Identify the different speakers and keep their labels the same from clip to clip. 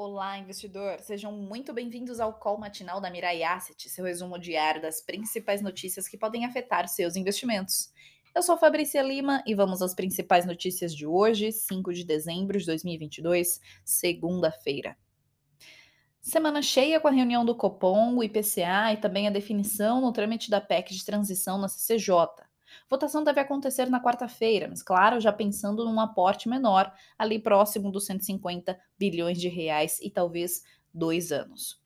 Speaker 1: Olá, investidor! Sejam muito bem-vindos ao call matinal da Mirai Asset, seu resumo diário das principais notícias que podem afetar seus investimentos. Eu sou Fabrícia Lima e vamos às principais notícias de hoje, 5 de dezembro de 2022, segunda-feira. Semana cheia com a reunião do Copom, o IPCA e também a definição no trâmite da PEC de transição na CCJ. Votação deve acontecer na quarta-feira, mas claro, já pensando num aporte menor, ali próximo dos 150 bilhões de reais e talvez dois anos.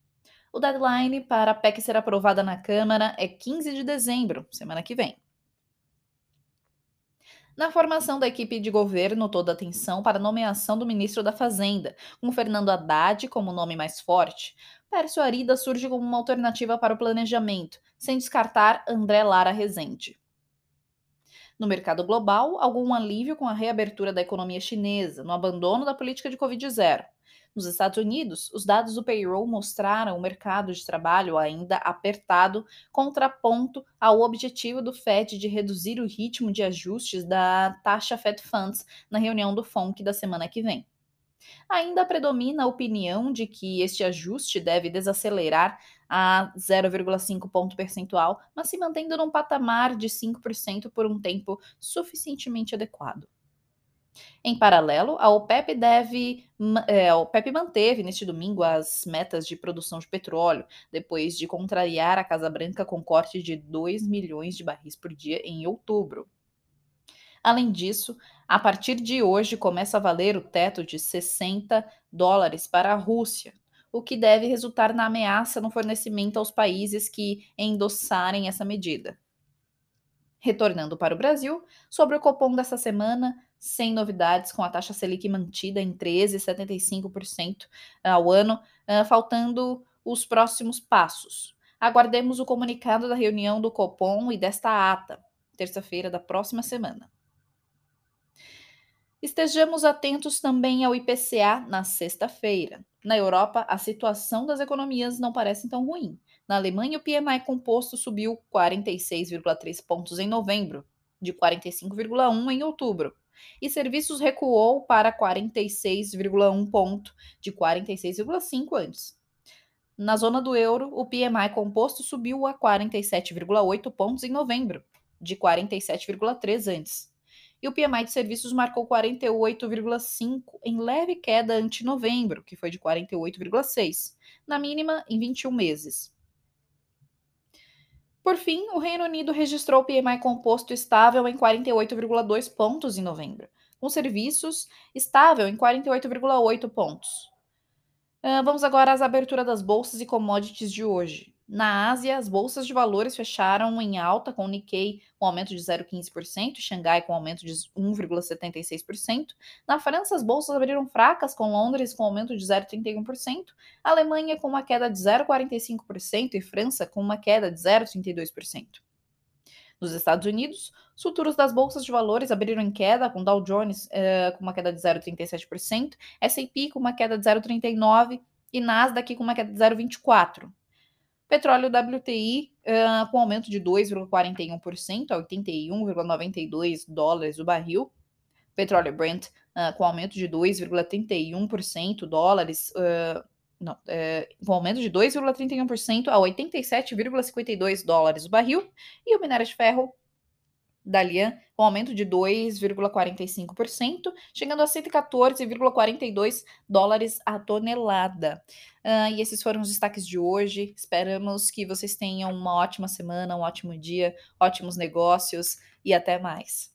Speaker 1: O deadline para a PEC ser aprovada na Câmara é 15 de dezembro, semana que vem. Na formação da equipe de governo, toda atenção para a nomeação do ministro da Fazenda, com Fernando Haddad como nome mais forte. Pércio Arida surge como uma alternativa para o planejamento, sem descartar André Lara Rezende. No mercado global, algum alívio com a reabertura da economia chinesa, no abandono da política de Covid-0. Nos Estados Unidos, os dados do payroll mostraram o mercado de trabalho ainda apertado, contraponto ao objetivo do Fed de reduzir o ritmo de ajustes da taxa Fed Funds na reunião do FONC da semana que vem. Ainda predomina a opinião de que este ajuste deve desacelerar a 0,5 ponto percentual, mas se mantendo num patamar de 5% por um tempo suficientemente adequado. Em paralelo, a OPEP deve, é, a OPEP manteve neste domingo as metas de produção de petróleo, depois de contrariar a Casa Branca com corte de 2 milhões de barris por dia em outubro. Além disso, a partir de hoje começa a valer o teto de 60 dólares para a Rússia, o que deve resultar na ameaça no fornecimento aos países que endossarem essa medida. Retornando para o Brasil, sobre o Copom dessa semana, sem novidades, com a taxa Selic mantida em 13,75% ao ano, ah, faltando os próximos passos. Aguardemos o comunicado da reunião do Copom e desta ata, terça-feira da próxima semana. Estejamos atentos também ao IPCA na sexta-feira. Na Europa, a situação das economias não parece tão ruim. Na Alemanha, o PMI composto subiu 46,3 pontos em novembro, de 45,1 em outubro. E serviços recuou para 46,1 ponto, de 46,5 antes. Na zona do euro, o PMI composto subiu a 47,8 pontos em novembro, de 47,3 antes e o PMI de serviços marcou 48,5 em leve queda ante novembro, que foi de 48,6, na mínima em 21 meses. Por fim, o Reino Unido registrou o PMI composto estável em 48,2 pontos em novembro, com serviços estável em 48,8 pontos. Uh, vamos agora às aberturas das bolsas e commodities de hoje. Na Ásia, as bolsas de valores fecharam em alta, com o Nikkei com aumento de 0,15%, Xangai com aumento de 1,76%. Na França, as bolsas abriram fracas, com Londres com aumento de 0,31%, Alemanha com uma queda de 0,45% e França com uma queda de 0,32%. Nos Estados Unidos, os futuros das bolsas de valores abriram em queda, com Dow Jones uh, com uma queda de 0,37%, S&P com uma queda de 0,39% e Nasdaq com uma queda de 0,24%. Petróleo WTI uh, com aumento de 2,41% a 81,92 dólares o barril. Petróleo Brent uh, com aumento de 2,31% dólares. Uh, não, com aumento de 2,31% a 87,52 dólares o barril. E o minério de ferro Dalian com aumento de 2,45%, chegando a 114,42 dólares a tonelada. Uh, e esses foram os destaques de hoje. Esperamos que vocês tenham uma ótima semana, um ótimo dia, ótimos negócios e até mais.